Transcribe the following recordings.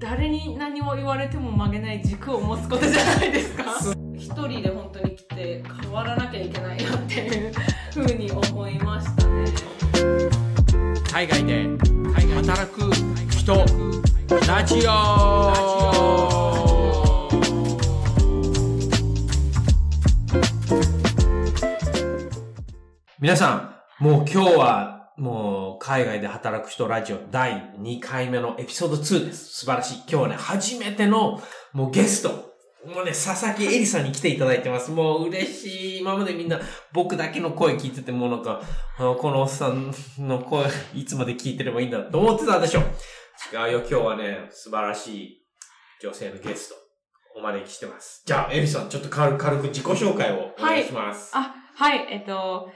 誰に何を言われても曲げない軸を持つことじゃないですか。一人で本当に来て変わらなきゃいけないなっていうふうに思いましたね。海外で働く人ラジオ皆さん、もう今日はもう海外で働く人ラジオ第2回目のエピソード2です。素晴らしい。今日はね、初めてのもうゲスト。もうね、佐々木恵里さんに来ていただいてます。もう嬉しい。今までみんな僕だけの声聞いててもなんか、このおっさんの声いつまで聞いてればいいんだと思ってたでしょ。違うよ、今日はね、素晴らしい女性のゲストお招きしてます。じゃあ、エリさん、ちょっと軽く軽く自己紹介をお願いします。はいあ、はい、えっと、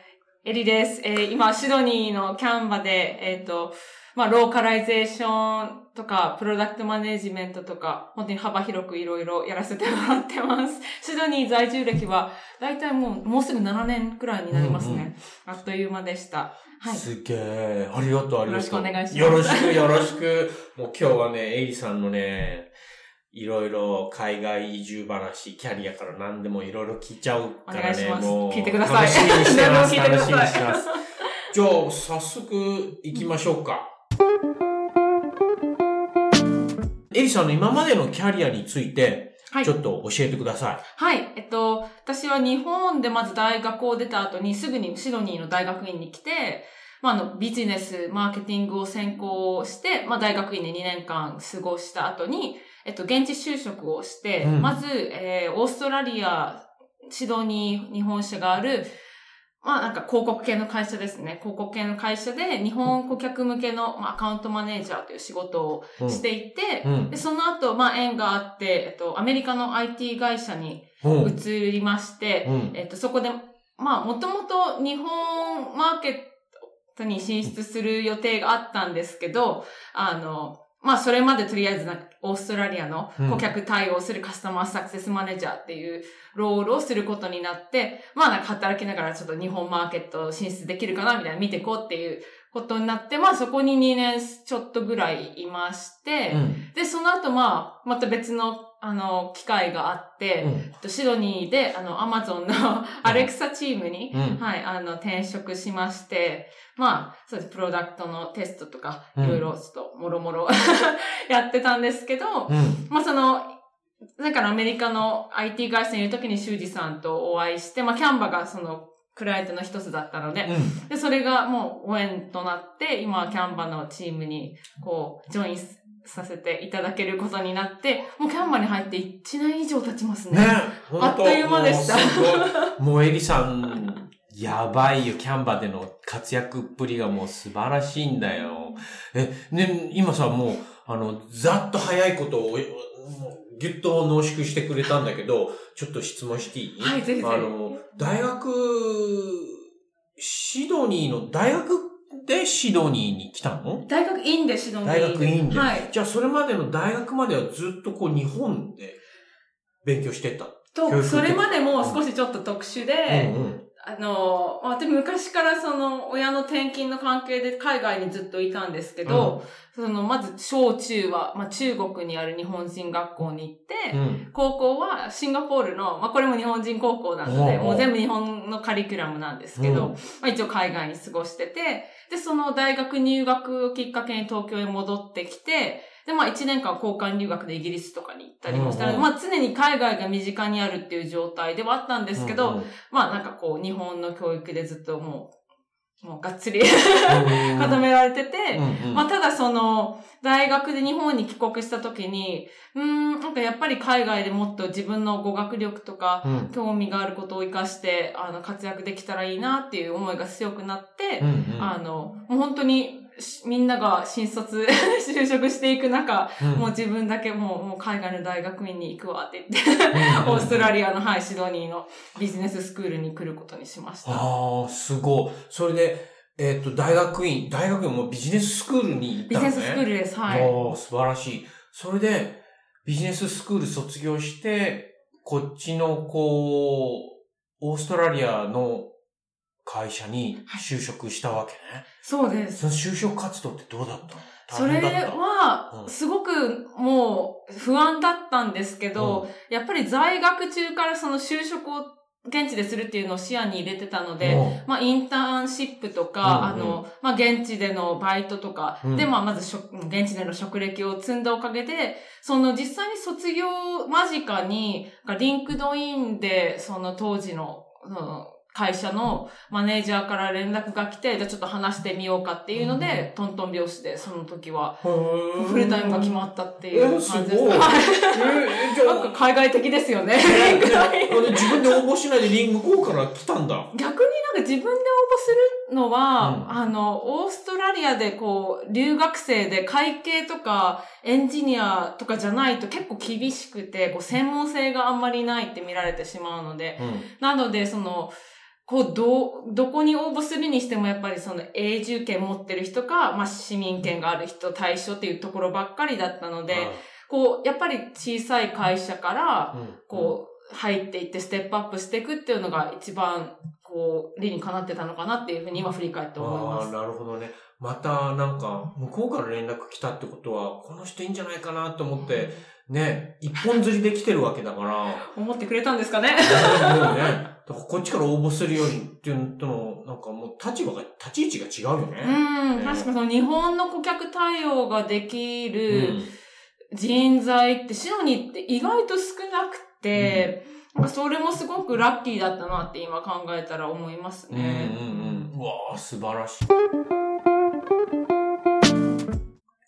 エリです。えー今、シドニーのキャンバで、えっと、まあ、ローカライゼーションとか、プロダクトマネジメントとか、本当に幅広くいろいろやらせてもらってます。シドニー在住歴は、だいたいもう、もうすぐ7年くらいになりますね。あっという間でした。はい。すげえ。ありがとう、ありがとう。よろしくお願いしますよろしく、よろしく。もう今日はね、絵梨さんのね、いろいろ海外移住話、キャリアから何でもいろいろ聞いちゃうからね。もう聞いてください楽しみにしてます。楽しみにしてます。じゃあ、早速行きましょうか。エリさんの今までのキャリアについて、はいちょっと教えてください。はい。えっと、私は日本でまず大学を出た後にすぐにシドニーの大学院に来て、まあ、あの、ビジネス、マーケティングを専攻して、まあ、大学院で2年間過ごした後に、えっと、現地就職をして、うんまず、えー、オーストラリア、シドニー、日本社がある、まあなんか広告系の会社ですね。広告系の会社で日本顧客向けの、まあ、アカウントマネージャーという仕事をうんしていて、うんで、その後、まあ縁があって、えっと、アメリカの IT 会社にうん。移りまして、うん。えっと、そこで、まあ、もともと日本マーケットに進出する予定があったんですけど、あの、まあ、それまでとりあえずなんか、オーストラリアの顧客対応するカスタマーサクセスマネージャーっていうロールをすることになって、まあ、なんか働きながらちょっと日本マーケット進出できるかなみたいな見ていこうっていうことになって、まあ、そこに2年ちょっとぐらいいまして、うん。で、その後、まあ、また別の、あの、機会があって、うんえっとシドニーで、あの、アマゾンの アレクサチームに、うんはい、あの、転職しまして、まあ、そうです、プロダクトのテストとか、うんいろいろ、ちょっと、もろもろ やってたんですけど、うん。まあ、その、だからアメリカの IT 会社にいる時に修二さんとお会いして、まあ、キャンバがその、クライアントの一つだったので、うん。で、それがもうご縁となって、今はキャンバのチームに、こう、ジョインさせていただけることになって、もうキャンバに入って1年以上経ちますね。ねあっという間でしたもうエリさん、やばいよ。キャンバでの活躍っぷりがもう素晴らしいんだよ。え、ね、今さ、もう、あの、ざっと早いことを、ぎゅっと濃縮してくれたんだけど、ちょっと質問していい？はいぜひぜひあの、大学、シドニーの、大学でシドニーに来たの？大学院でシドニー大学院で。はい。じゃあ、それまでの大学まではずっとこう、日本で勉強してた？教と、それまでも少しちょっと特殊で、うんうんあの、まあ私昔からその親の転勤の関係で海外にずっといたんですけど、そのまず小中は、まあ中国にある日本人学校に行って、うん。高校はシンガポールの、まあこれも日本人高校なので、おうおうもう全部日本のカリキュラムなんですけど、うんまあ一応海外に過ごしてて、で、その大学入学をきっかけに東京へ戻ってきて、で、まあ一年間交換留学でイギリスとかに行ったりもしたので、うんうんまあ常に海外が身近にあるっていう状態ではあったんですけど、うんうん。まあなんかこう日本の教育でずっともう、もうがっつり固められてて、うんうん。まあ、ただその、大学で日本に帰国した時に、うーん、なんかやっぱり海外でもっと自分の語学力とか、うん。興味があることを活かして、あの、活躍できたらいいなっていう思いが強くなって、うんうん。あの、もう本当に、しみんなが新卒 就職していく中、うんもう自分だけもうもう海外の大学院に行くわって言って、オーストラリアの、はい、シドニーのビジネススクールに来ることにしました。ああ、すごい。それで、えっ、と、大学院、大学院もビジネススクールに行ったのね。ビジネススクールです、はい。おー素晴らしい。それで、ビジネススクール卒業して、こっちの、こう、オーストラリアの会社に就職したわけね。そうです。その就職活動ってどうだったの？それは、すごくもう不安だったんですけど、うん、やっぱり在学中からその就職を現地でするっていうのを視野に入れてたので、まあ、インターンシップとか、うんうん、あの、まあ、現地でのバイトとか、うん、で、まあ、まず現地での職歴を積んだおかげで、その実際に卒業間近に、 LinkedIn で、その当時の、その会社のマネージャーから連絡が来て、じゃあちょっと話してみようかっていうので、トントン拍子で、その時は、フルタイムが決まったっていう感じです。えー、なんか海外的ですよね。自分で応募しないでリングコーから来たんだ。逆になんか自分で応募するのは、うん、あの、オーストラリアでこう、留学生で会計とかエンジニアとかじゃないと結構厳しくて、こう、専門性があんまりないって見られてしまうので、うん、なので、その、こう、ど、どこに応募するにしてもやっぱりその永住権持ってる人か、まあ市民権がある人対象っていうところばっかりだったので、こう、やっぱり小さい会社から、こう、入っていってステップアップしていくっていうのが一番、こう、理にかなってたのかなっていうふうに今振り返って思います。ああ、なるほどね。またなんか、向こうから連絡来たってことは、この人いいんじゃないかなと思って、ね、一本釣りで来てるわけだから。思ってくれたんですかね。ねだからこっちから応募するよりっていうのとの、なんかもう立場が、立ち位置が違うよね。うん、確かその日本の顧客対応ができる人材ってシドニーって意外と少なくて、うん、それもすごくラッキーだったなって今考えたら思いますね。うんうんうん。うわぁ、素晴らしい。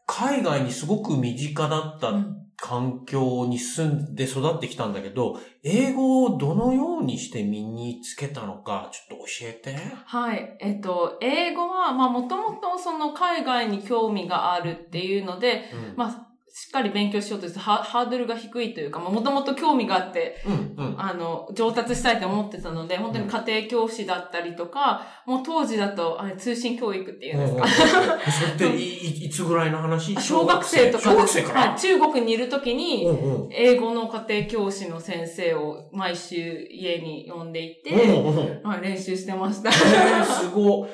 海外にすごく身近だった環境に住んで育ってきたんだけど、英語をどのようにして身につけたのか、ちょっと教えて。はい。えっと、英語は、まあ、もともとその海外に興味があるっていうので、うん、まあ、しっかり勉強しようとしてハードルが低いというか、もともと興味があって、うんうん、あの、上達したいと思ってたので、本当に家庭教師だったりとか、もう当時だと、あれ、通信教育っていうんですか。それってい、いつぐらいの話？小学生とか。小学生から、中国にいるときに、英語の家庭教師の先生を毎週家に呼んでいて、練習してました。すごい。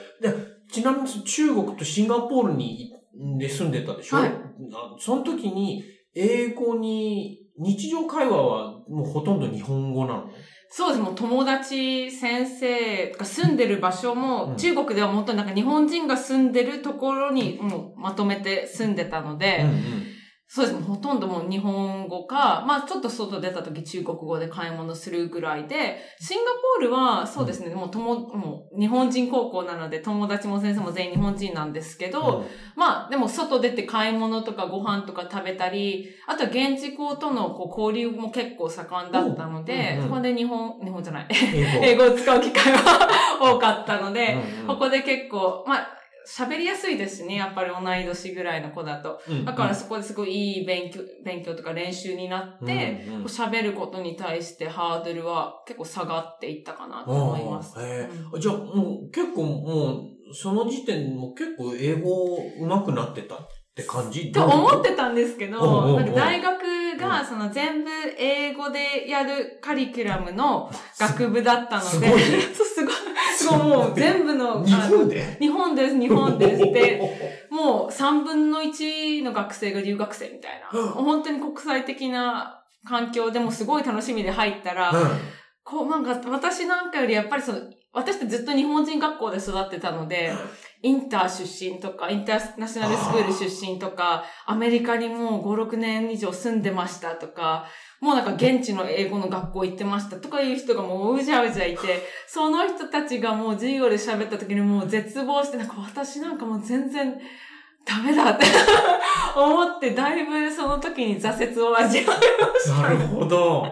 ちなみに中国とシンガポールにで住んでたでしょ？はい。その時に、英語に、日常会話はもうほとんど日本語なの？そうです。もう友達、先生が住んでる場所も、中国ではもっとなんか日本人が住んでるところにもうまとめて住んでたので、うんうんそうです。ほとんどもう日本語か、まあちょっと外出た時中国語で買い物するぐらいで、シンガポールはそうですね、うん、もうとも、もう日本人高校なので友達も先生も全員日本人なんですけど、うん、まあでも外出て買い物とかご飯とか食べたり、あとは現地校とのこう交流も結構盛んだったので、うんうん、そこで日本、日本じゃない、英語 を使う機会は 多かったので、うんうん、ここで結構、まあ喋りやすいですしね、やっぱり同い年ぐらいの子だと。だからそこですごいいい勉強、勉強とか練習になって、喋、うん、ることに対してハードルは結構下がっていったかなと思います。えー、じゃあもう結構もう、その時点も結構英語上手くなってた？って感じ？と思ってたんですけど、なんか大学が、その全部英語でやるカリキュラムの学部だったので、すごい、すごい、すごいもう全部の、日本で？日本です、日本です。って、もう3分の1の学生が留学生みたいな、本当に国際的な環境でもすごい楽しみで入ったら、こうなんか私なんかよりやっぱりその、私ってずっと日本人学校で育ってたので、インター出身とか、インターナショナルスクール出身とか、アメリカにもう5、6年以上住んでましたとか、もうなんか現地の英語の学校行ってましたとかいう人がもううじゃうじゃいて、その人たちがもう授業で喋った時にもう絶望して、なんか私なんかもう全然ダメだって 思って、だいぶその時に挫折を味わいました。なるほど。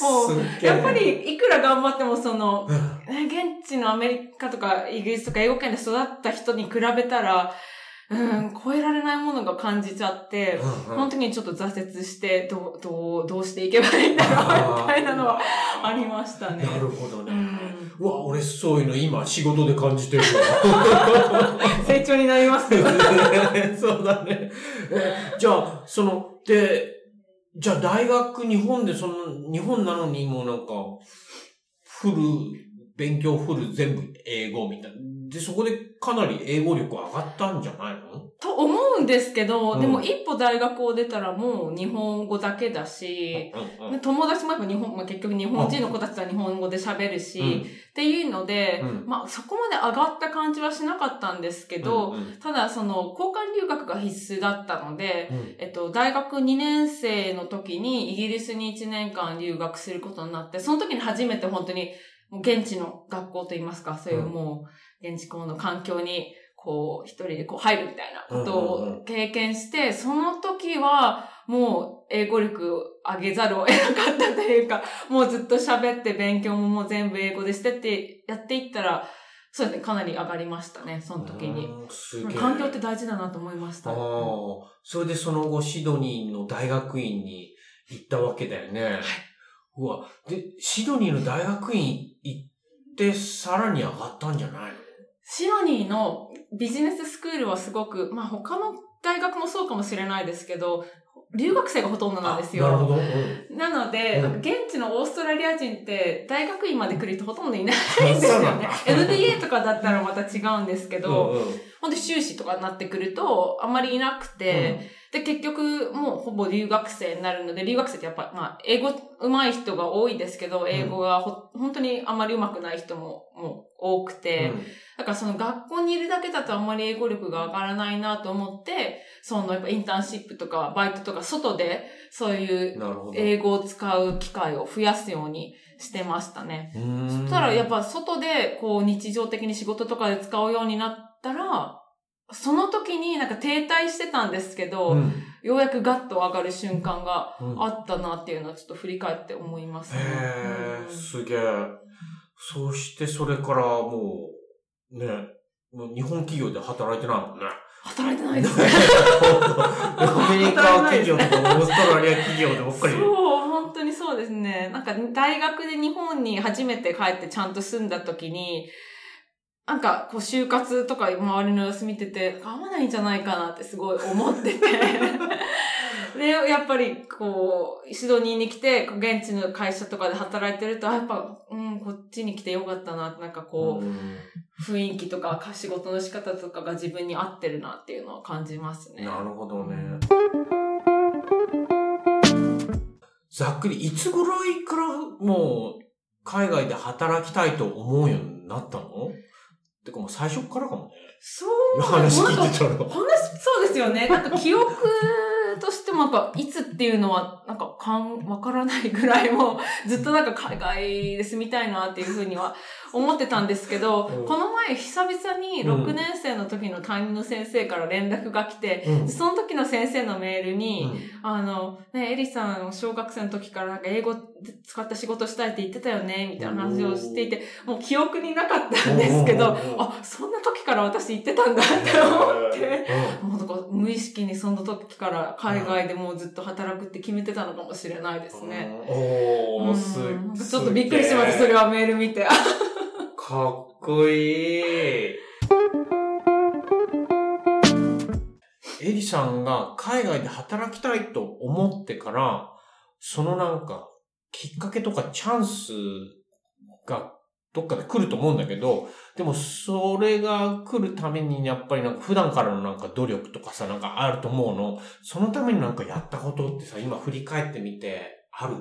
もう、やっぱりいくら頑張ってもその、現地のアメリカとかイギリスとか英語圏で育った人に比べたら、うん、超えられないものが感じちゃって、うんうん、本当にちょっと挫折して、どう、どう、どうしていけばいいんだろう、みたいなのはありましたね。なるほどね。うん、うわ、俺そういうの今仕事で感じてる 成長になりますね。そうだね。じゃあ、その、で、じゃあ大学日本でその、日本なのにもうなんか、フル、勉強フル全部英語みたいな。で、そこでかなり英語力上がったんじゃないの？と思うんですけど、うん。でも一歩大学を出たらもう日本語だけだし、うんうんで友達もやっぱ日本、まあ、結局日本人の子たちは日本語で喋るし、うん。っていうので、うん。まあそこまで上がった感じはしなかったんですけど、うんうん。ただその交換留学が必須だったので、うん。えっと、大学2年生の時にイギリスに1年間留学することになって、その時に初めて本当に現地の学校といいますか、そういううん。もう現地校の環境にこう一人でこう入るみたいなことを経験して、その時はもう英語力を上げざるを得なかったというか、もうずっと喋って勉強ももう全部英語でしてってやっていったら、そうですね、かなり上がりましたね、その時に。環境って大事だなと思いました。ああ、それでその後シドニーの大学院に行ったわけだよね。うわ、で、シドニーの大学院行ってさらに上がったんじゃないの？シドニーのビジネススクールはすごく、まあ他の大学もそうかもしれないですけど、留学生がほとんどなんですよ。あなるほど。うんなので、うん現地のオーストラリア人って大学院まで来る人ほとんどいないんですよねなんだ。MBA とかだったらまた違うんですけど、うんうんほんで修士とかになってくるとあんまりいなくて、で結局もうほぼ留学生になるので、留学生ってやっぱ、まあ英語上手い人が多いですけど、英語がほ、本当にあんまり上手くない人ももう多くて、だからその学校にいるだけだとあんまり英語力が上がらないなと思って、そのやっぱインターンシップとかバイトとか外でそういうなるほど。英語を使う機会を増やすようにしてましたね。そしたらやっぱ外でこう日常的に仕事とかで使うようになったら、その時になんか停滞してたんですけど、うんようやくガッと上がる瞬間がうんあったなっていうのはちょっと振り返って思いますね。へえ、うんすげえ。そしてそれからもう、ね、もう日本企業で働いてないもんね。働いてないですね。アメリカ企業とかオーストラリア企業でばっかり。そう、本当にそうですね。なんか大学で日本に初めて帰ってちゃんと住んだ時に、なんかこう就活とか周りの様子見てて、合わないんじゃないかなってすごい思ってて。で、やっぱりこう、シドニーに来て、現地の会社とかで働いてると、あやっぱ、うん、こっちに来てよかったなって、なんかこう、うん雰囲気とか仕事の仕方とかが自分に合ってるなっていうのを感じますね。なるほどね。ざっくり、いつぐらいからもう、海外で働きたいと思うようになったの？てかもう最初からかもね。そう。話聞いてたら。話、そうですよね。なんか記憶としてもなんか、いつっていうのは、なんか、かん、わからないぐらいも、ずっとなんか海外で住みたいなっていうふうには思ってたんですけど、うん。この前久々に6年生の時の担任の先生から連絡が来て、うん。その時の先生のメールに、うん。あの、ね、エリさん、小学生の時からなんか英語使った仕事したいって言ってたよね、みたいな話をしていて、もう記憶になかったんですけど、あ、そんな時から私言ってたんだって思って、うん。もうなんか無意識にその時から海外でもうずっと働くって決めてたのかもしれないですね。おー、うん。すちょっとびっくりしました、それはメール見て。かっこいい。エリさんが海外で働きたいと思ってから、そのなんか、きっかけとかチャンスがどっかで来ると思うんだけど、でもそれが来るためにやっぱりなんか普段からのなんか努力とかさ、なんかあると思うの？そのためになんかやったことってさ、今振り返ってみて、ある？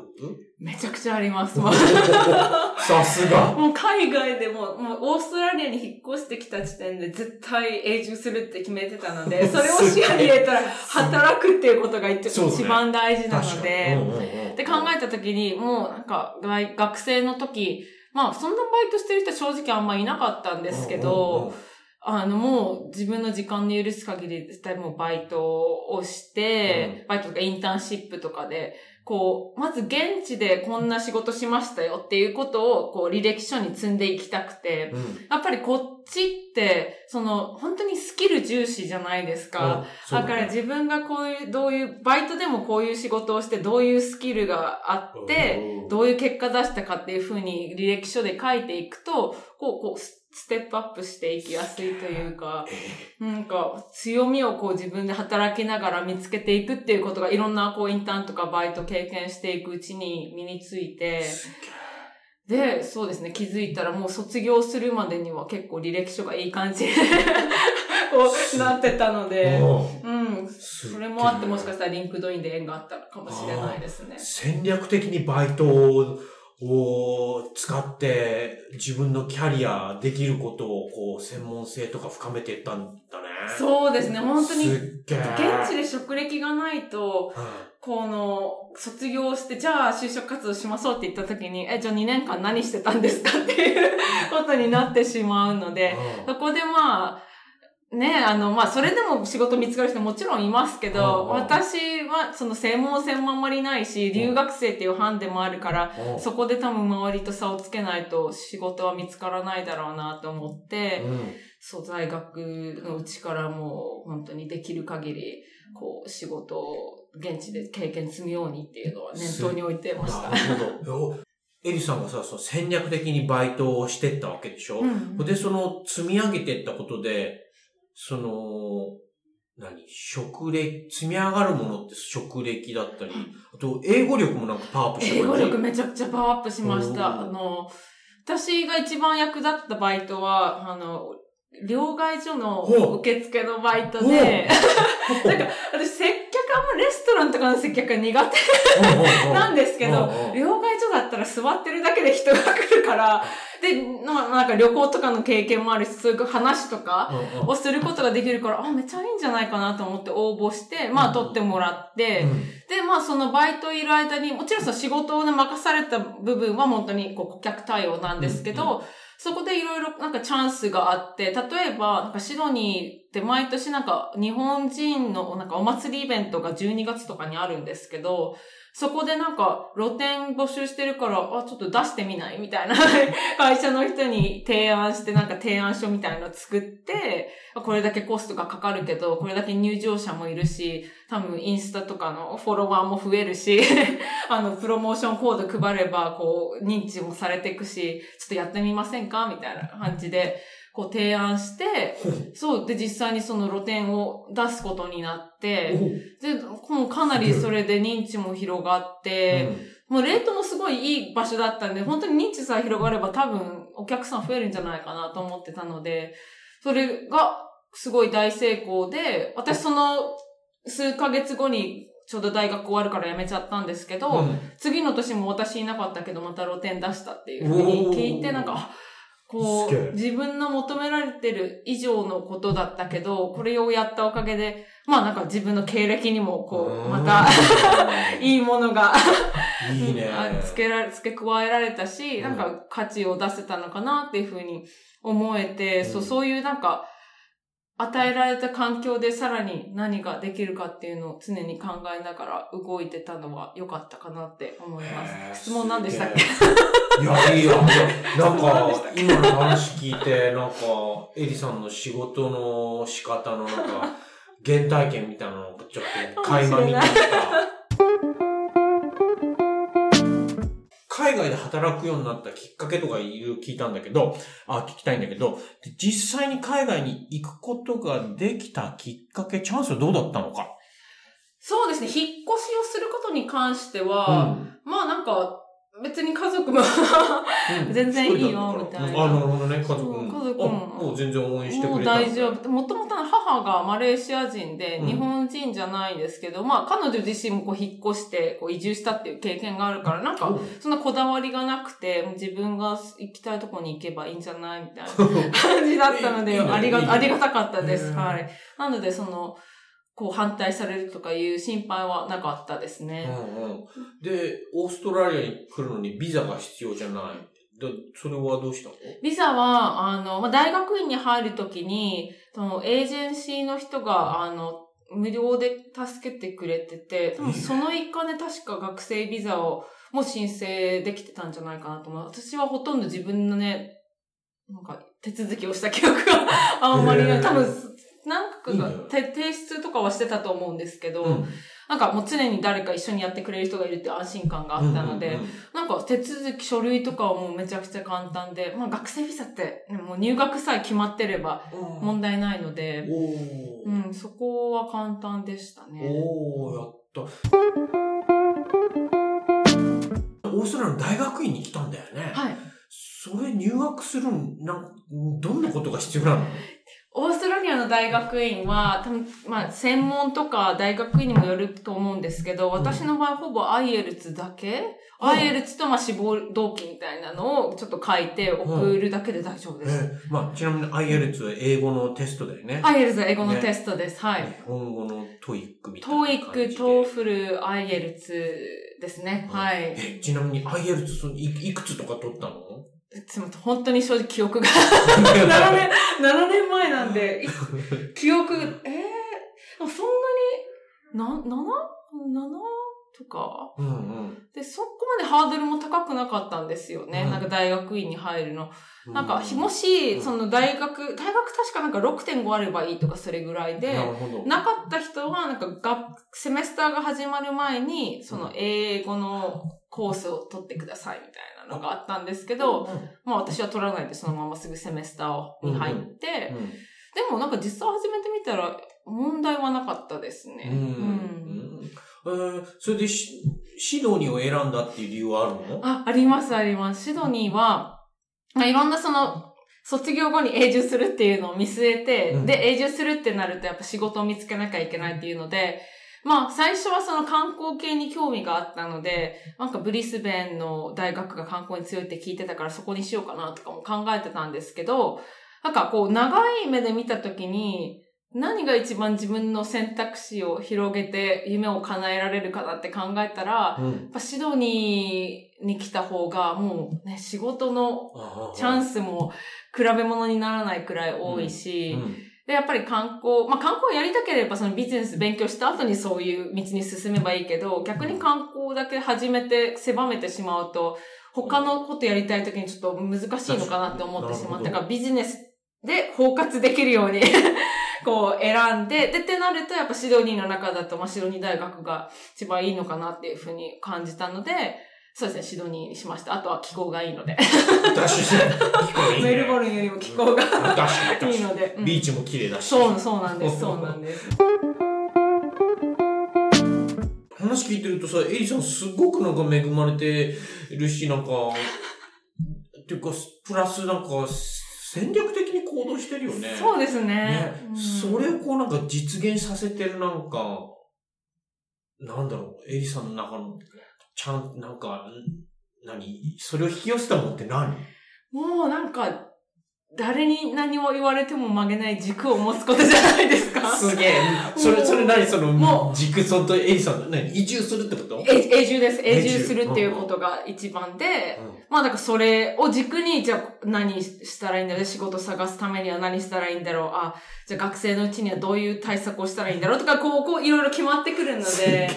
めちゃくちゃあります。さすが。もう海外でも、もうオーストラリアに引っ越してきた時点で絶対永住するって決めてたので、それを視野に入れたら働くっていうことが一番大事なので、うんうんうんって考えた時に、もうなんか外学生の時、まあそんなバイトしてる人正直あんまいなかったんですけど、あのもう自分の時間の許す限り絶対もうバイトをして、バイトとかインターンシップとかで、こう、まず現地でこんな仕事しましたよっていうことを、こう履歴書に積んでいきたくて、うん。うんやっぱりこっちって、その、本当にスキル重視じゃないですか。だから自分がこういう、どういう、バイトでもこういう仕事をして、どういうスキルがあって、うん。どういう結果出したかっていうふうに履歴書で書いていくと、こう、こう、スステップアップしていきやすいというか、なんか強みをこう自分で働きながら見つけていくっていうことがいろんなこうインターンとかバイト経験していくうちに身について、すで、そうですね、気づいたらもう卒業するまでには結構履歴書がいい感じでこ こうなってたので、ううん。それもあってもしかしたら LinkedIn で縁があったのかもしれないですね。戦略的にバイトをを使って自分のキャリアできることをこう専門性とか深めていったんだね。そうですね、本当に。現。地で職歴がないと、うん。この、卒業して、じゃあ就職活動しましょうって言った時に、え、じゃあ2年間何してたんですかっていう ことになってしまうので、うん。そこでまあ、ね、あの、まあ、それでも仕事見つかる人もちろんいますけど、私はその専門性もあんまりないし、留学生っていうハンデもあるから、うん。そこで多分周りと差をつけないと仕事は見つからないだろうなと思って、うんそう、在学のうちからもう本当にできる限り、こう、仕事を現地で経験積むようにっていうのは念頭に置いてました。なるほど。エリさんがさ、その戦略的にバイトをしてったわけでしょ、うんで、その積み上げてったことで、その、何？職歴、積み上がるものって職歴だったり、あと、英語力もなんかパワーアップして英語感じ力めちゃくちゃパワーアップしました。あの、私が一番役立ったバイトは、あの、両替所の受付のバイトで、なんか、私接客、あんまレストランとかの接客が苦手。なんですけど、両替所だったら座ってるだけで人が来るから、で、ななんか旅行とかの経験もあるし、そういう話とかをすることができるから、あ、めっちゃいいんじゃないかなと思って応募して、まあ取ってもらって、うん。で、まあそのバイトいる間に、もちろんその仕事をね、任された部分は本当にこう顧客対応なんですけど、うんうそこでいろいろなんかチャンスがあって、例えば、なんかシドニーって毎年なんか日本人のなんかお祭りイベントが12月とかにあるんですけど、そこでなんか露店募集してるから、あ、ちょっと出してみない？みたいな。会社の人に提案してなんか提案書みたいなの作って、これだけコストがかかるけど、これだけ入場者もいるし、多分インスタとかのフォロワーも増えるし、あの、プロモーションコード配れば、こう、認知もされていくし、ちょっとやってみませんか？みたいな感じで、こう提案して、そう。で、実際にその露店を出すことになって、で、もうかなりそれで認知も広がって、もうレートもすごいいい場所だったんで、本当に認知さえ広がれば多分お客さん増えるんじゃないかなと思ってたので、それがすごい大成功で、私その数ヶ月後にちょうど大学終わるから辞めちゃったんですけど、うん。次の年も私いなかったけどまた露店出したっていうふうに聞いて、なんか、あこう、自分の求められてる以上のことだったけど、これをやったおかげで、まあなんか自分の経歴にもこう、また、いいものがいいね。あ付けられ、付け加えられたし、うんなん。か価値を出せたのかなっていうふうに思えて、うん。そう、そういうなんか、与えられた環境でさらに何ができるかっていうのを常に考えながら動いてたのは良かったかなって思います。質問何でしたっけ？いや、いいや。なんか今の話聞いて、なんか、エリさんの仕事の仕方のなんか、原体験みたいなのがちょっと垣間見てきた。海外で働くようになったきっかけとかいろいろ聞いたんだけど、あ、聞きたいんだけど、で実際に海外に行くことができたきっかけ、チャンスはどうだったのか？そうですね、引っ越しをすることに関してうは、ん。まあなんか、別に家族もうん全然いいよみたいなあ、なるほどね、家族も。家族もあもう全然応援してくもう。大丈夫。もともとの母がマレーシア人で、うん日本人じゃないんですけど、まあ彼女自身もこう引っ越してこう移住したっていう経験があるから、なんかそんなこだわりがなくて、もう自分が行きたいとこに行けばいいんじゃないみたいな感じだったので、ありが、ありがたかったです。はい。なので、その、こう反対されるとかいう心配はなかったですね。うんうん。で、オーストラリアに来るのにビザが必要じゃない。でそれはどうしたの？ビザは、あの、まあ、大学院に入るときに、その、エージェンシーの人が、あの、無料で助けてくれてて、多分その一環で確か学生ビザをもう申請できてたんじゃないかなと思う。私はほとんど自分のね、なんか手続きをした記憶が あんまりない。多分、提出とかはしてたと思うんですけど、うんなんかもう常に誰か一緒にやってくれる人がいるって安心感があったので、うんうんうんなんか手続き書類とかはもうめちゃくちゃ簡単で、まあ学生ビザって、ね、もう入学さえ決まってれば問題ないので、うん、そこは簡単でしたね。おー、やった。オーストラリアの大学院に来たんだよね。はい。それ入学するん、なん、どんなことが必要なの？オーストラリアの大学院は、多分まあ、専門とか大学院にもよると思うんですけど、私の場合ほぼ IELTS だけ、うん IELTS とまあ志望動機みたいなのをちょっと書いて送るだけで大丈夫です。えまあ、ちなみに IELTS は英語のテストだよね。IELTS は英語のテストです。はい。日本語の TOEIC みたいな感じで。TOEIC、TOEFL、IELTS ですね。うんはい。え、ちなみに IELTS いいくつとか取ったの？すみません本当に正直記憶が7年、7年前なんで、い記憶、えー、そんなに、な、7? 7? とか。うんうん。で、そこまでハードルも高くなかったんですよね。うん。なんか大学院に入るの。う。なんか、もし、うん。その大学、大学確かなんか6.5あればいいとかそれぐらいで、なかった人は、なんか学、セメスターが始まる前に、その英語のコースを取ってくださいみたいなのがあったんですけど、まあ私は取らないでそのまますぐセメスターに入って、うん。でもなんか実際始めてみたら問題はなかったですね。うん。うんえーそれでしシドニーを選んだっていう理由はあるの？あ、ありますあります。シドニーは、まあ、いろんなその、卒業後に永住するっていうのを見据えて、うんで、永住するってなるとやっぱ仕事を見つけなきゃいけないっていうので、まあ、最初はその観光系に興味があったので、なんかブリスベンの大学が観光に強いって聞いてたからそこにしようかなとかも考えてたんですけど、なんかこう、長い目で見たときに、何が一番自分の選択肢を広げて夢を叶えられるかなって考えたら、うん。やっぱシドニーに来た方がもうね、仕事のチャンススも比べ物にならないくらい多いし、うん。で、やっぱり観光、まあ観光やりたければそのビジネス勉強した後にそういう道に進めばいいけど、逆に観光だけ始めて狭めてしまうと、他のことやりたい時にちょっと難しいのかなって思ってしまったから、ビジネスで包括できるようにこう選んで、で、ってなるとやっぱシドニーの中だと、まあシドニー大学が一番いいのかなっていうふうに感じたので、そうですね、シドニーにしました。あとは気候がいいので。私、聞こえいいねメルボルンよりも気候が確かに確かにいいので。うんビーチも綺麗だし。そう、そうなんです、そうなんです。話聞いてるとさ、エリさんすごくなんか恵まれてるし、なんか、っていうか、プラスなんか、戦略動してるよね。そうですね。ね、うんそれをこうなんか実現させてるなんか、なんだろう、エリさんの中の、ちゃん、なんか、ん何？それを引き寄せたもんって何？もうなんか、誰に何を言われても曲げない軸を持つことじゃないですか。すげえ。それ、それ何？そのも、軸そとエリさんの、何？移住するってこと？永永住です。永永住住するっていうことが一番で、うん。まあだからそれを軸に、じゃあ何したらいいんだろう仕事探すためには何したらいいんだろう？あ、じゃあ学生のうちにはどういう対策をしたらいいんだろうとか、こう、こういろいろ決まってくるので、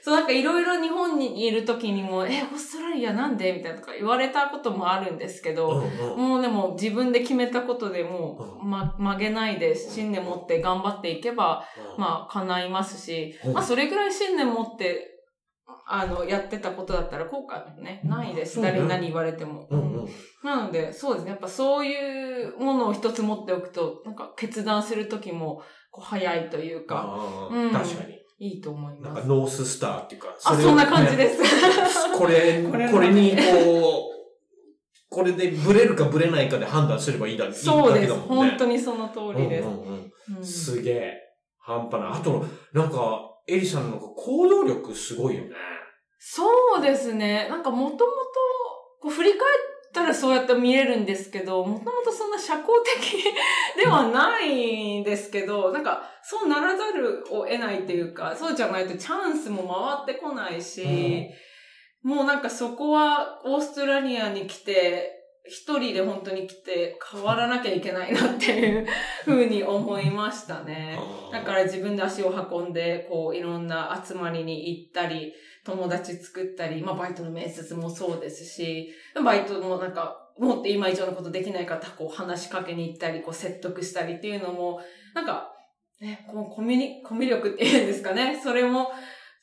そうなんかいろいろ日本にいる時にも、え、オーストラリアなんでみたいなとか言われたこともあるんですけど、うんうん。もうでも自分で決めたことでもう、ま、曲げないで信念持って頑張っていけば、まあ叶いますし、うん。まあそれぐらい信念持って、あの、やってたことだったら後悔もね、ないです。誰に何言われても。うんうんうんなので、そうですね。やっぱそういうものを一つ持っておくと、なんか決断するときも、こう早いというか、確かに。いいと思いなんかます。ノーススターっていうか。あ、れをそんな感じです。これ、これにこう、これでブレるかブレないかで判断すればいいだそうです。本当にその通りです。すげえ。半端ない。あと、なんか、エリさんのなんか行動力すごいよね。そうですね。なんかもともと、こう振り返ったらそうやって見れるんですけど、もともとそんな社交的ではないんですけど、なんかそうならざるを得ないっていうか、そうじゃないとチャンスも回ってこないし、もうなんかそこはオーストラリアに来て、一人で本当に来て変わらなきゃいけないなっていうふうに思いましたね。だから自分で足を運んで、こう、いろんな集まりに行ったり、友達作ったり、まあ、バイトの面接もそうですし、バイトもなんか、もっと今以上のことできない方、こう、話しかけに行ったり、こう、説得したりっていうのも、なんか、ね、このコミュニ、コミュ力っていうんですかね、それも、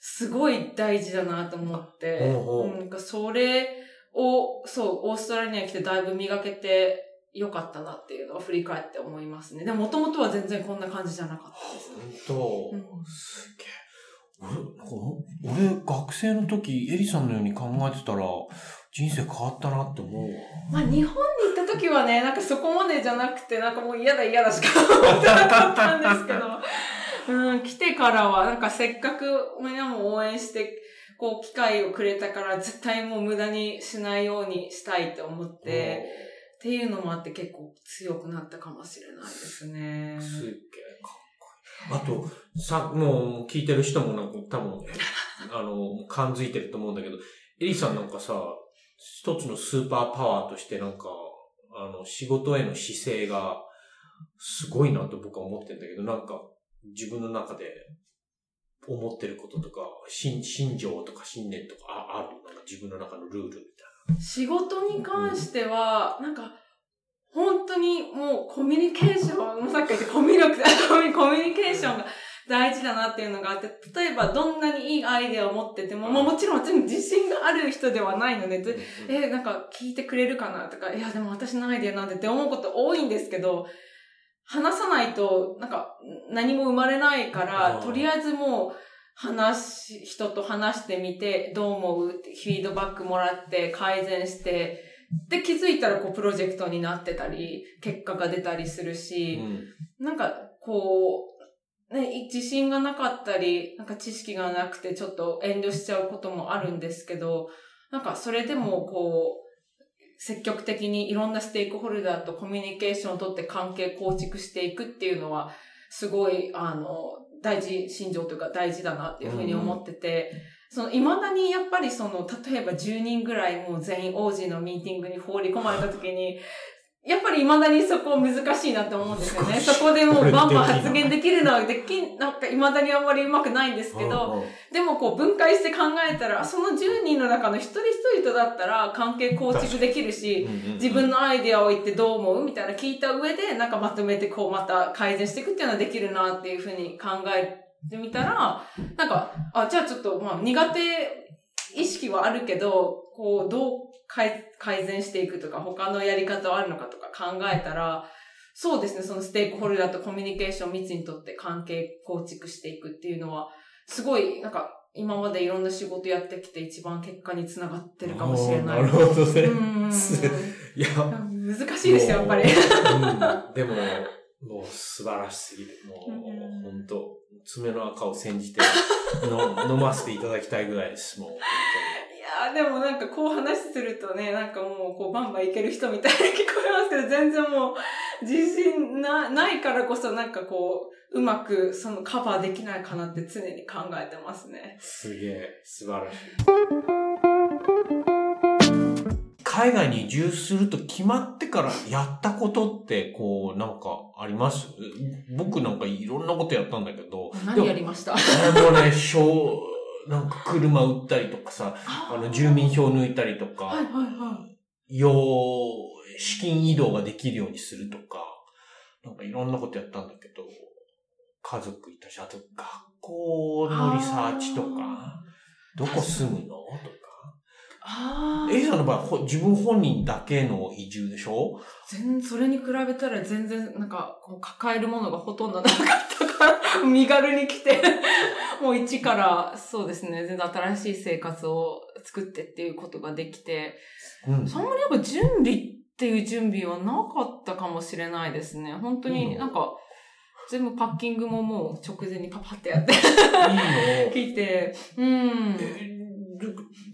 すごい大事だなと思って、ほうなんかそれを、そう、オーストラリアに来てだいぶ磨けてよかったなっていうのを振り返って思いますね。でも、もともとは全然こんな感じじゃなかったです。本当、うんすげえ。俺、なんか俺、学生の時、エリさんのように考えてたら、人生変わったなって思うわ。まあ、日本に行った時はね、なんかそこまでじゃなくて、なんかもう嫌だ嫌だしか思ってなかったんですけど、うん、来てからは、なんかせっかくみんなも応援して、こう、機会をくれたから、絶対もう無駄にしないようにしたいと思って、っていうのもあって結構強くなったかもしれないですね。すっげえかっこいい。あと、さ、もう聞いてる人もなんか多分、あの、感づいてると思うんだけど、エリさんなんかさ、一つのスーパーパワーとしてなんか、あの、仕事への姿勢が、すごいなと僕は思ってるんだけど、なんか、自分の中で思ってることとか、信、信条とか信念とかあある？なんか自分の中のルールみたい仕事に関しては、なんか、本当にもうコミュニケーション、さっき言ったコミュ力、コミュニケーションが大事だなっていうのがあって、例えばどんなにいいアイデアを持ってても、まあもちろん私も自信がある人ではないので。え、なんか聞いてくれるかなとか、いやでも私のアイデアなんでって思うこと多いんですけど、話さないと、なんか何も生まれないから、とりあえずもう、話し、人と話してみて、どう思う？ってフィードバックもらって、改善して、で、気づいたらこう、プロジェクトになってたり、結果が出たりするし、うん。なんか、こう、ね、自信がなかったり、なんか知識がなくてちょっと遠慮しちゃうこともあるんですけど、なんかそれでもこう、積極的にいろんなステークホルダーとコミュニケーションをとって関係構築していくっていうのは、すごい、あの、大事、心情というか大事だなっていうふうに思ってて、その、未だにやっぱりその、例えば10人ぐらいもう全員王子のミーティングに放り込まれた時に、やっぱり未だにそこ難しいなって思うんですよね。そこでもうバンバン発言できるのはできん、なんか未だにあんまり上手くないんですけど、でもこう分解して考えたら、その10人の中の一人一人とだったら関係構築できるし、自分のアイデアを言ってどう思うみたいな聞いた上で、なんかまとめてこうまた改善していくっていうのはできるなっていうふうに考えてみたら、なんか、あ、じゃあちょっとまあ苦手意識はあるけど、こうどう改改善していくとか、他のやり方はあるのかとか考えたら、そうですね、そのステークホルダーとコミュニケーションを密にとって関係構築していくっていうのは、すごい、なんか、今までいろんな仕事やってきて一番結果につながってるかもしれない。なるほどね。うん。いや、難しいですよ、やっぱり。もううんでも、もう素晴らしすぎる。もう本当爪の赤を煎じての飲ませていただきたいぐらいです。もう、やーでもなんかこう話するとね、なんかもうこうバンバンいける人みたいに聞こえますけど、全然もう自信な、ないからこそなんかこう、うまくそのカバーできないかなって常に考えてますね。すげえ、素晴らしい。海外に移住すると決まってからやったことって、こう、なんかあります？僕なんかいろんなことやったんだけど、何やりました？でもね、小、なんか車売ったりとかさ、あの、住民票抜いたりとか、はいはいはい。要、資金移動ができるようにするとか、なんかいろんなことやったんだけど、家族いたし、あと学校のリサーチとか、どこ住むのとか。あエリさんの場合、ほ自分本人だけの移住でしょ？全、それに比べたら全然なんかこう抱えるものがほとんどなかった身軽に来て、もう一からそうですね、全然新しい生活を作ってっていうことができて、うん。そんまりやっぱ準備っていう準備はなかったかもしれないですね。本当になんか、全部パッキングももう直前にパパってやっていいの きて、うん。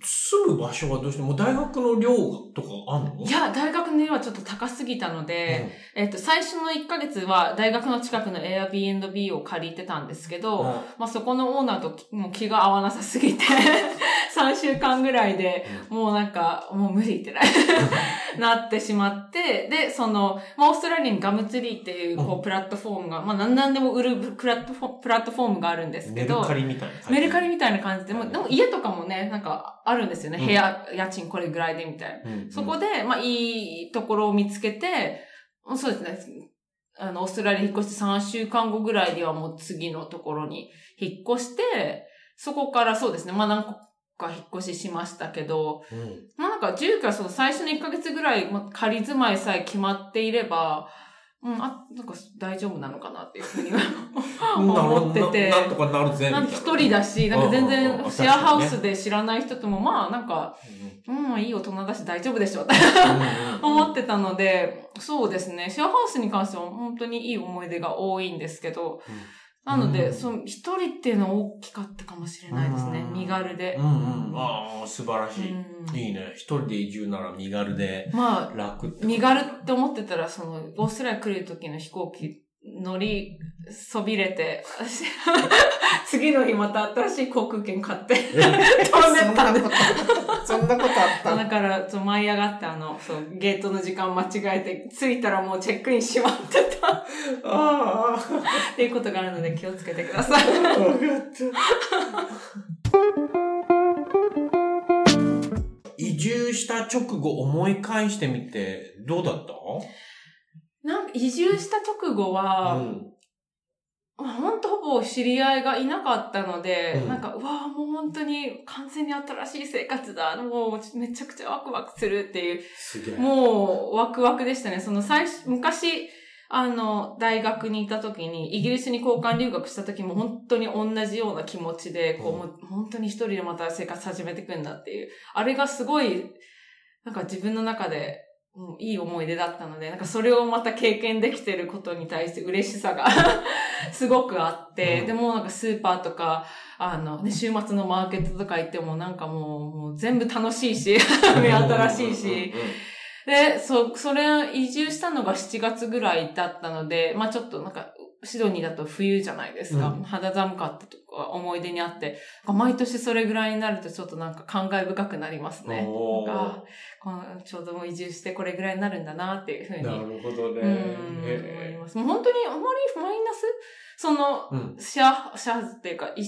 住む場所はどうしてもう大学の寮とかあんの？いや、大学の家はちょっと高すぎたので、えっと、最初の1ヶ月は大学の近くの Airbnb を借りてたんですけど、まあそこのオーナーときもう気が合わなさすぎて、3週間ぐらいで、もうなんか、もう無理ってな なってしまって、で、その、まあオーストラリアにガムツリーっていう、こうう、プラットフォームが、まあ何なんでも売るプラットフォプラットフォームがあるんですけど、メルカリみたいな感じ。メルカリみたいな感じで、もでも家とかもね、なんかあるんですよね。うん部屋、家賃これぐらいでみたいな。うんそこで、まあ、いいところを見つけて、そうですね。あの、オーストラリアに引っ越して3週間後ぐらいにはもう次のところに引っ越して、そこからそうですね。まあ、何個か引っ越ししましたけど、うん。まあ、なんか住居はその最初の1ヶ月ぐらい、まあ、仮住まいさえ決まっていれば、うん、あ、なんか大丈夫なのかなっていうふうに 思ってて。ななんとかなるぜ。な。一人だし、なんか全うんうんうん。然シェアハウスで知らない人とも、まあなんか、うん、いい大人だし大丈夫でしょって思ってたので、そうですね、シェアハウスに関しては本当にいい思い出が多いんですけど、なので、うんその一人っていうのは大きかったかもしれないですね。うん身軽で。うんうん。ああ、素晴らしい。うんいいね。一人で移住なら身軽でまあ、楽って。身軽って思ってたら、その、オーストラリア来る時の飛行機乗りそびれて、私 次の日また新しい航空券買って、飛んでったんで。そんなことあっだから、舞い上がって、あの、そう、ゲートの時間間違えて、着いたらもうチェックイン閉まってたああ。っていうことがあるので気をつけてください。わかった。移住した直後思い返してみて、どうだった？移住した直後は、うんまあ、本当ほぼ知り合いがいなかったので、うんなんか、うわあもう本当に完全に新しい生活だ。もうめちゃくちゃワクワクするっていう。もうワクワクでしたね。その最初、昔、あの、大学にいた時に、イギリスに交換留学した時も本当に同じような気持ちで、こう、うんもう本当に一人でまた生活始めていくんだっていう、あれがすごい、なんか自分の中で、うん、いい思い出だったので、なんかそれをまた経験できてることに対して嬉しさが すごくあって、うん。でもなんかスーパーとか、あの、ね、週末のマーケットとか行ってもなんかもう、もう全部楽しいし、目新しいし、で、そ、それ、移住したのが7月ぐらいだったので、まあちょっとなんか、シドニーだと冬じゃないですか。うん肌寒かったとか思い出にあって、毎年それぐらいになるとちょっとなんか感慨深くなりますね。このちょうど移住してこれぐらいになるんだなっていうふうに。なるほどね。うん、思いへます。もう本当にあまりマイナス？その、うんシェア、シェアっていうか、い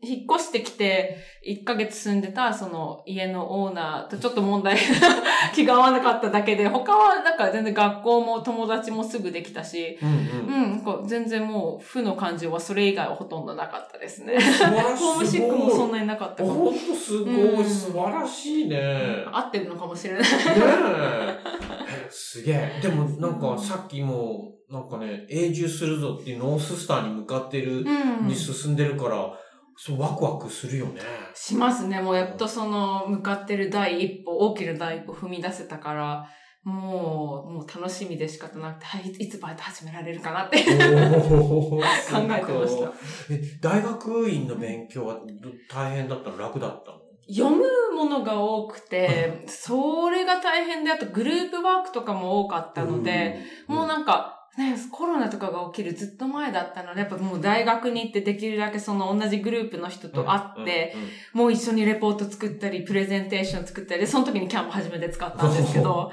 引っ越してきて、1ヶ月住んでた、その家のオーナーとちょっと問題、気が合わなかっただけで、他はなんか全然学校も友達もすぐできたし、うんううん。ん、なんか全然もう負の感情はそれ以外はほとんどなかったですね。ホームシックもそんなになかったかも。ほんとすごうんい、素晴らしいね。合ってるのかもしれない。ねえ。すげえ。でもなんかさっきも、なんかね、永住するぞっていうノーススターに向かってる、うんに。進んでるから、そうワクワクするよね。しますね。もうやっとその向かってる第一歩、大きな第一歩踏み出せたから、もう、もう楽しみで仕方なくて、はい、いつバイト始められるかなって 考えてました。え、大学院の勉強はど大変だったの？楽だったの？読むものが多くて、それが大変で、あとグループワークとかも多かったので、、もうなんか、ね、コロナとかが起きるずっと前だったので、やっぱもう大学に行ってできるだけその同じグループの人と会って、うん、うん。もう一緒にレポート作ったり、プレゼンテーション作ったり、でその時にキャンプ初めて使ったんですけど、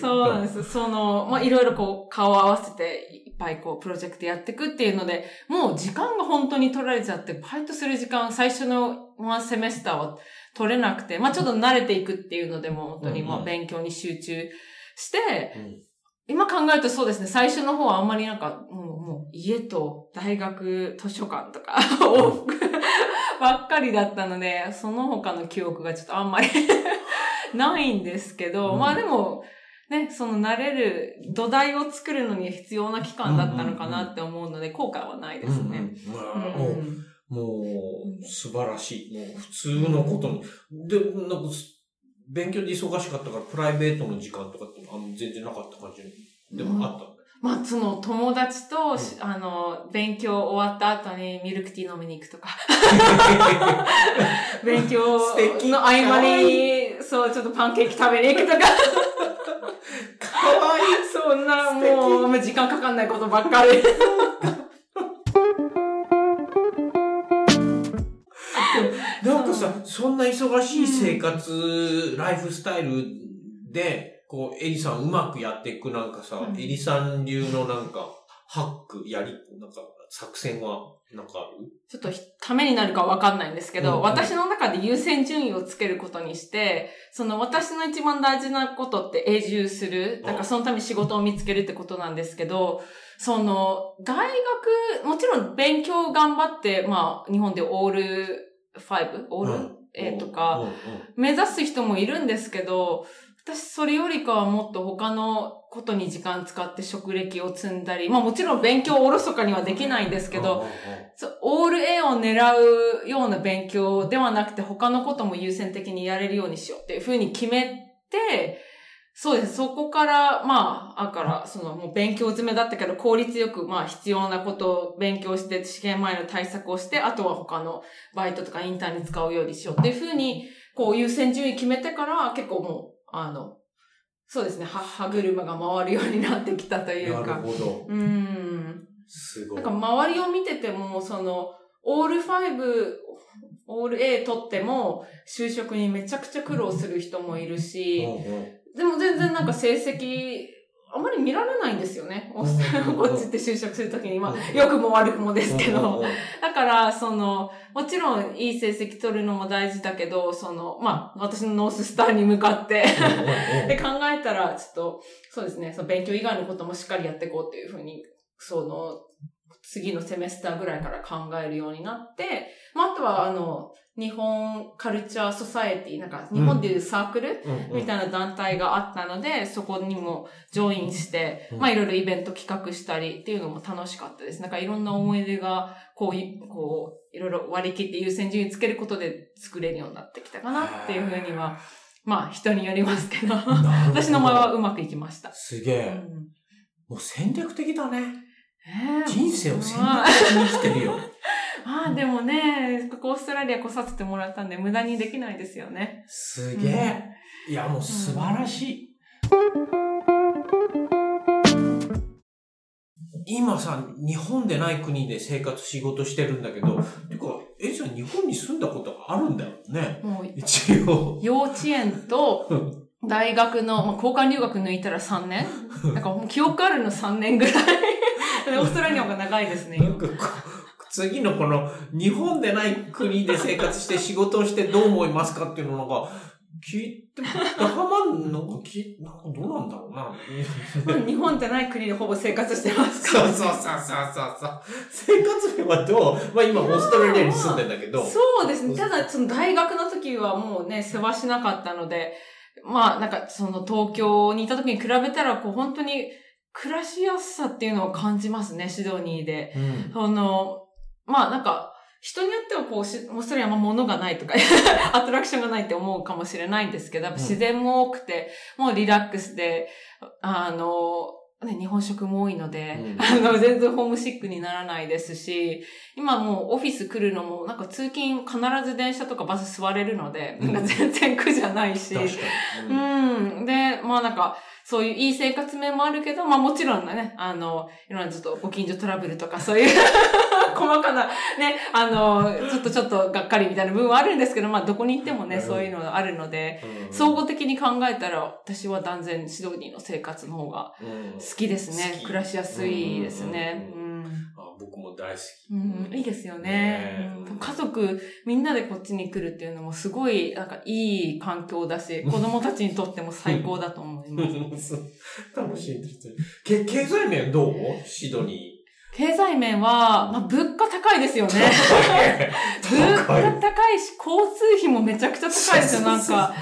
そう。なんです。その、まあ、いろいろこう、顔を合わせて、いっぱいこう、プロジェクトやっていくっていうので、もう時間が本当に取られちゃって、バイトする時間、最初のワンセメスターは取れなくて、まあ、ちょっと慣れていくっていうのでも、本当にまあ、うん。うん勉強に集中して、うん今考えるとそうですね、最初の方はあんまりなんか、もう、もう家と大学図書館とか、往復ばっかりだったので、その他の記憶がちょっとあんまり ないんですけど、うん。まあでも、ね、その慣れる土台を作るのに必要な期間だったのかなって思うので、後悔はないですね。もう、素晴らしい。もう、普通のことに。で、なん。か、勉強で忙しかったから、プライベートの時間とかってあの全然なかった感じでもあった。んだ。まあ、その友達と、しあの、勉強終わった後にミルクティー飲みに行くとか、勉強の合間に、そう、ちょっとパンケーキ食べに行くとか、かわいい。そんなもう、時間かかんないことばっかり。そんな忙しい生活、ライフスタイルで、こう、エリさんうまくやっていくなんかさ、うん。エリさん流のなんか、ハック、やり、なんか、作戦は、なんかある？ちょっとためになるかわかんないんですけど、うん。うん私の中で優先順位をつけることにして、その私の一番大事なことって永住する。だからそのために仕事を見つけるってことなんですけど、その、大学、もちろん勉強頑張って、まあ、日本でオール5、オール、うん。A とか、目指す人もいるんですけど、私、それよりかはもっと他のことに時間使って職歴を積んだり、まあもちろん勉強をおろそかにはできないんですけど、オール A を狙うような勉強ではなくて他のことも優先的にやれるようにしようっていうふうに決めて、そうです。そこから、まあ、だから、その、もう勉強詰めだったけど、効率よく、まあ、必要なことを勉強して、試験前の対策をして、あとは他のバイトとかインターンに使うようにしようっていうふうに、こう、優先順位決めてから、結構もう、あの、そうですね、は、歯車が回るようになってきたというなるか。ほど。うん。すごい。なんか周りを見てても、その、オール5、オール A 取っても、就職にめちゃくちゃ苦労する人もいるし、うんうんでも全然なんか成績、あまり見られないんですよね。こっちって就職するときに。まうんあ、良くも悪くもですけど。だから、その、もちろんいい成績取るのも大事だけど、その、まあ、私のノーススターに向かって、で考えたら、ちょっと、そうですね、その勉強以外のこともしっかりやっていこうっていうふうに、その、次のセメスターぐらいから考えるようになって、まあ、あとは、あの、日本カルチャーソサエティ、なんか、日本でいうサークル、みたいな団体があったので、そこにもジョインして、うん。まあいろいろイベント企画したりっていうのも楽しかったです。なんかいろんな思い出が、こうい、こう、いろいろ割り切って優先順位つけることで作れるようになってきたかなっていうふうには、まあ人によりますけど、私の場合はうまくいきました。うすげえ。ん。もう戦略的だね。えー人生を戦まあ略的に生きてるよ。まあでもね、ここオーストラリア来させてもらったんで無駄にできないですよね。すげえ。いや、もう素晴らしい。今さ、日本でない国で生活仕事してるんだけど、てか、えじゃあ日本に住んだことがあるんだよね。もう一応。幼稚園と大学の、まあ、交換留学抜いたら3年 なんかもう記憶あるの3年ぐらい。オーストラリアの方が長いですね。次のこの日本でない国で生活して仕事をしてどう思いますかっていうのなんか聞いても、ダハマンなんか聞いなんかどうなんだろうな。日本じゃない国でほぼ生活してますかそうそうそうそうそうそう。生活面はどう？まあ今オーストラリアに住んでんだけど。そうですね。ただ、その大学の時はもうね、世話しなかったので、まあ、なんか、その東京にいた時に比べたら、こう、本当に暮らしやすさっていうのを感じますね、シドニーで。うん。その、まあなんか、人によってはこうし、オーストラリアは物がないとか、アトラクションがないって思うかもしれないんですけど、やっぱ自然も多くて、もうリラックスで、あの、ね、日本食も多いので、うん あの、全然ホームシックにならないですし、今もうオフィス来るのも、なんか通勤必ず電車とかバス座れるので、うんなんか全然苦じゃないし、確かに。うん。で、まあなんか、そういういい生活面もあるけど、まあもちろんね、あの、いろんなちょっとご近所トラブルとかそういう 細かなね、あの、ちょっとちょっとがっかりみたいな部分はあるんですけど、まあどこに行ってもね、うんそういうのがあるので、うん総合的に考えたら、私は断然シドニーの生活の方がうん。好きですね。暮らしやすいですね。ううんも大好き。うん、いいですよねね。うん家族みんなでこっちに来るっていうのもすごいなんかいい環境だし、子供たちにとっても最高だと思います。楽しいですね。け経済面どう？シドニ経済面は、まあ、物価高いですよね。ー。物価高い。高いし、交通費もめちゃくちゃ高いですよ、なんか。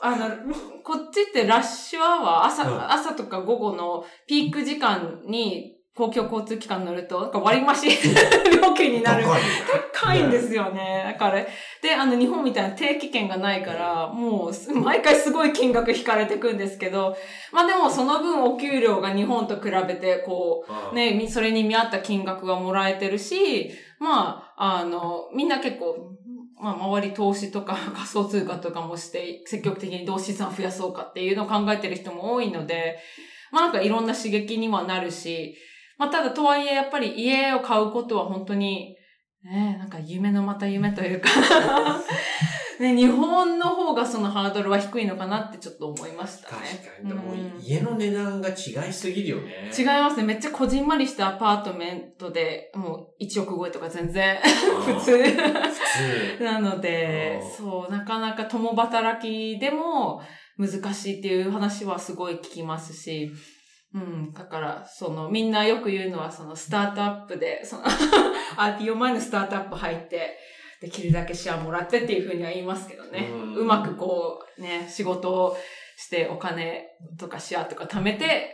あの、こっちってラッシュアワー、朝、うん朝とか午後のピーク時間に公共交通機関乗ると、割増料金になる。高い。んですよね。だから、で、あの、日本みたいな定期券がないから、もうす、毎回すごい金額引かれてくんですけど、まあでもその分お給料が日本と比べて、こう、ね、みそれに見合った金額がもらえてるし、まあ、あの、みんな結構、まあ、周り投資とか 仮想通貨とかもして、積極的にどう資産増やそうかっていうのを考えてる人も多いので、まあなんかいろんな刺激にはなるし、まあただとはいえやっぱり家を買うことは本当に、ね、なんか夢のまた夢というか ね、日本の方がそのハードルは低いのかなってちょっと思いましたね。確かに。でもうん家の値段が違いすぎるよね。違いますね。めっちゃこじんまりしたアパートメントで、もう1億超えとか全然うん 普通。普通。なのでうん、そう、なかなか共働きでも難しいっていう話はすごい聞きますし、うん。だから、その、みんなよく言うのは、その、スタートアップで、その、RPO 前のスタートアップ入って、できるだけシェアもらってっていうふうには言いますけどね。うんうまくこう、ね、仕事をしてお金とかシェアとか貯めて、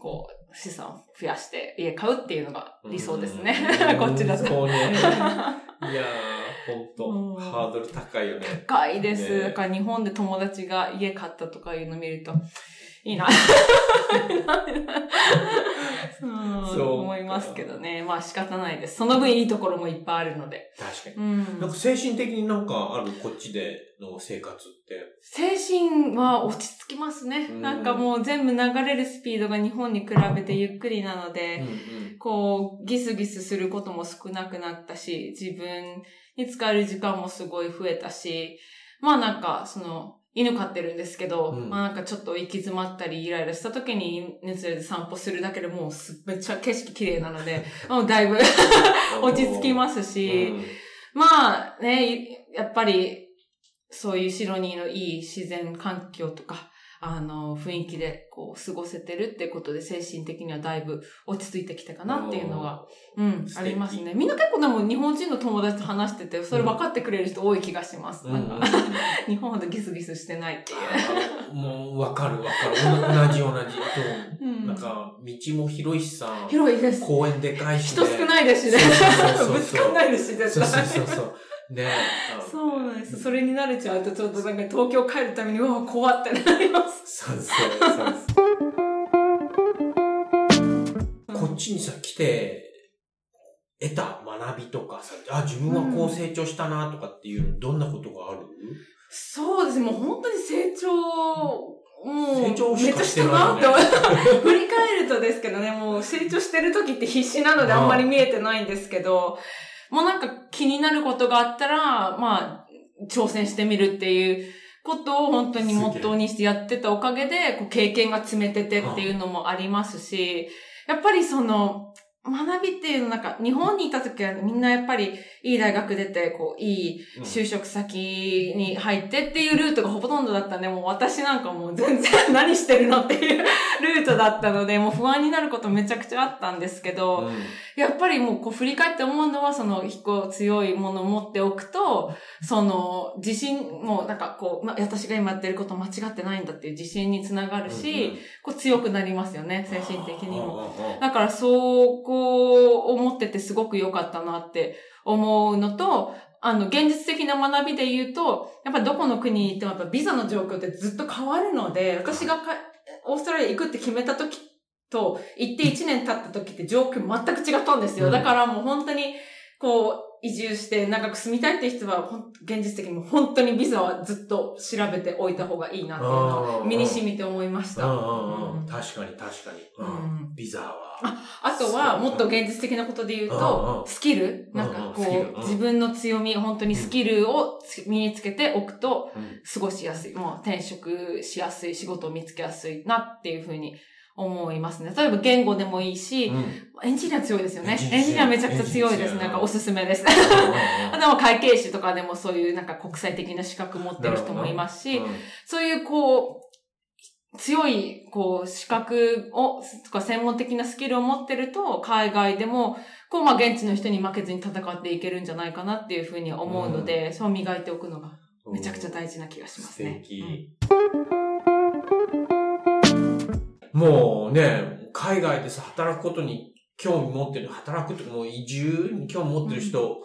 こう、資産を増やして家買うっていうのが理想ですね。こっちだと。そうね。いやー、ほうんんと、ハードル高いよね。高いです。ねだから日本で友達が家買ったとかいうの見ると、いいな。そう思いますけどね。まあ仕方ないです。その分いいところもいっぱいあるので。確かに。うんなんか精神的になんかあるこっちでの生活って？精神は落ち着きますね。うんなんかもう全部流れるスピードが日本に比べてゆっくりなので、うんこう、ギスギスすることも少なくなったし、自分に使える時間もすごい増えたし、まあなんか、その、犬飼ってるんですけど、うんまあなんかちょっと行き詰まったりイライラした時に犬連れて散歩するだけでもうすめっちゃ景色綺麗なので、もうだいぶうん。落ち着きますし、まあね、やっぱり、そういうシドニーのいい自然環境とか、あの、雰囲気でこう過ごせてるってことで精神的にはだいぶ落ち着いてきたかなっていうのが、うん、ありますね。みんな結構でも日本人の友達と話してて、それ分かってくれる人多い気がします。うん。日本ほどギスギスしてないっていう。あ もう、わかるわかる。同じ同じ。うんなんか、道も広いしさ、広いです。公園でかいし、人少ないですしねそうそうそう。そ うぶつかんないですし、絶対。そうそうそう。ね。そうなんです。それに慣れちゃうと、ちょっとなんか東京帰るために、うわ、怖ってなります。そうそうそうこっちにさ、来て、得た学びとかさ、あ、自分はこう成長したなとかっていうの、どんなことがある？そうです。ね、もう本当に成長、もう、成長めっちゃしたなって思う振り返るとですけどね、もう成長してる時って必死なのであんまり見えてないんですけど、もうなんか気になることがあったら、まあ、挑戦してみるっていうことを本当にモットーにしてやってたおかげで、こう経験が詰めててっていうのもありますし、やっぱりその、学びっていうのなんか、日本にいた時はみんなやっぱりいい大学出て、こう、いい就職先に入ってっていうルートがほとんどだったんで、もう私なんかもう全然何してるのっていうルートだったので、もう不安になることめちゃくちゃあったんですけど、うんやっぱりもうこう振り返って思うのは、その、こう強いものを持っておくと、その、自信もなんかこう、ま、私が今やってること間違ってないんだっていう自信につながるし、こう強くなりますよね、精神的にも。も。だから、そう、こう、思っててすごく良かったなって思うのと、あの、現実的な学びで言うと、やっぱどこの国に行ってもやっぱビザの状況ってずっと変わるので、私がかオーストラリア行くって決めた時と、行って1年経った時って状況全く違ったんですよ。うんだからもう本当に、こう、移住して長く住みたいって人は、現実的にもう本当にビザはずっと調べておいた方がいいなっていうのを身に染みて思いました。確かに確かに。ううん。んビザは。あとは、もっと現実的なことで言うと、んスキル。なんかこう自分の強み、本当にスキルをつ身につけておくと、うん。過ごしやすい。もう転職しやすい、仕事を見つけやすいなっていうふうに思いますね。例えば言語でもいいし、エンジニア強いですよね。エンジニアめちゃくちゃ強いです。なんかおすすめです。あとは会計士とかでもそういうなんか国際的な資格持ってる人もいますし、そういうこう、強い、こう、資格を、とか専門的なスキルを持ってると、海外でも、こう、まあ、現地の人に負けずに戦っていけるんじゃないかなっていうふうに思うので、そう磨いておくのがめちゃくちゃ大事な気がしますね。素敵。もうね、海外でさ、働くことに興味持ってる、働くとかもう移住に興味持ってる人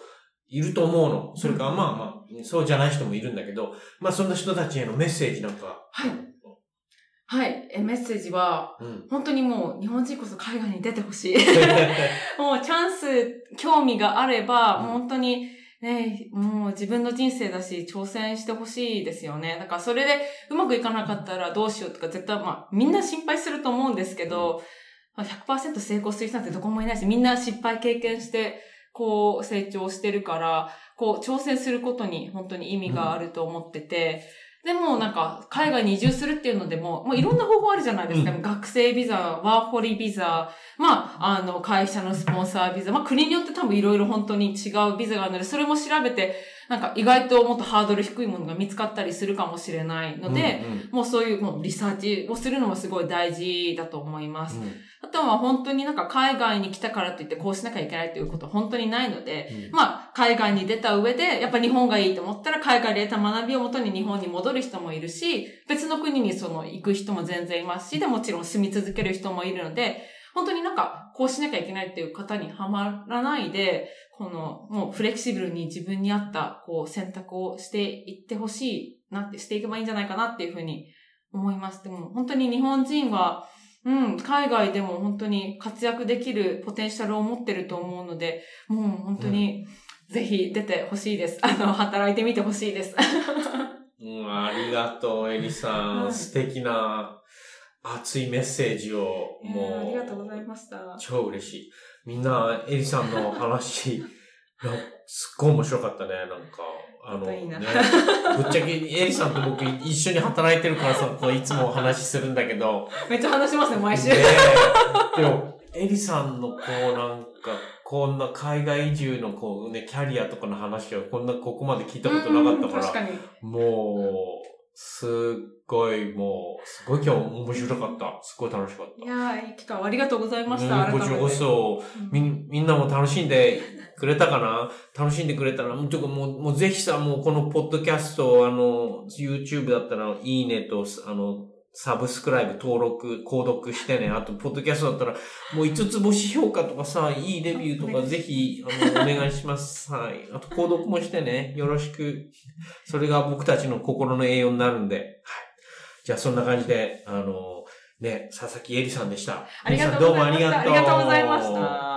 いると思うの。それからまあまあ、そうじゃない人もいるんだけど、まあそんな人たちへのメッセージなんか。はい。はい。え、メッセージは、うん。本当にもう日本人こそ海外に出てほしい。もうチャンス、興味があれば、うん本当にね、もう自分の人生だし、挑戦してほしいですよね。だからそれでうまくいかなかったらどうしようとか絶対、まあみんな心配すると思うんですけど、まあ100%成功する人なんてどこもいないし、みんな失敗経験して、こう成長してるから、こう挑戦することに本当に意味があると思ってて、でもなんか海外に移住するっていうのでも、もういろんな方法あるじゃないですか。う学生ビザ、ワーホリビザ、まあ、あの、会社のスポンサービザ、まあ、国によって多分いろいろ本当に違うビザがあるので、それも調べて、なんか意外ともっとハードル低いものが見つかったりするかもしれないので、うんうん。もうそういうもうリサーチをするのもすごい大事だと思います。あとは本当になんか海外に来たからといってこうしなきゃいけないということは本当にないので、うん。まあ海外に出た上でやっぱ日本がいいと思ったら海外で得た学びをもとに日本に戻る人もいるし、別の国にその行く人も全然いますし、でもちろん住み続ける人もいるので、本当になんかこうしなきゃいけないっていう方にはまらないで、このもうフレキシブルに自分に合ったこう選択をしていってほしいなってしていけばいいんじゃないかなっていうふうに思います。でも本当に日本人はうん、海外でも本当に活躍できるポテンシャルを持ってると思うので、もう本当にぜひ出てほしいです。あの、働いてみてほしいです。うん、ありがとう、エリさん。は い素敵な熱いメッセージを、もう、ありがとうございました。超嬉しい。みんな、エリさんの話、すっごい面白かったね、なんか。あの、ね、ぶっちゃけ、エリさんと僕一緒に働いてるからさ、こういつもお話しするんだけど、めっちゃ話しますね、毎週。ねえでも、エリさんのこうなんか、こんな海外移住のこうね、キャリアとかの話をこんなここまで聞いたことなかったから、うん確かに。もう、すっごい、もう、すごい今日面白かった。すごい楽しかった。いやー、いい機会をありがとうございました。うんこちらこそ、うんみん、みんなも楽しんでくれたかな？楽しんでくれたら、もう、てかもう、もうぜひさ、もうこのポッドキャスト、あの、YouTube だったら、いいねと、あの、サブスクライブ登録、購読してね。あと、ポッドキャストだったら、もう5つ星評価とかさ、いいレビューとかぜひ、あの、お願いします。はい。あと、購読もしてね。よろしく。それが僕たちの心の栄養になるんで。はい。じゃあ、そんな感じで、あの、ね、佐々木恵里さんでした。ありがとうございました。どうもありがとう。ありがとうございました。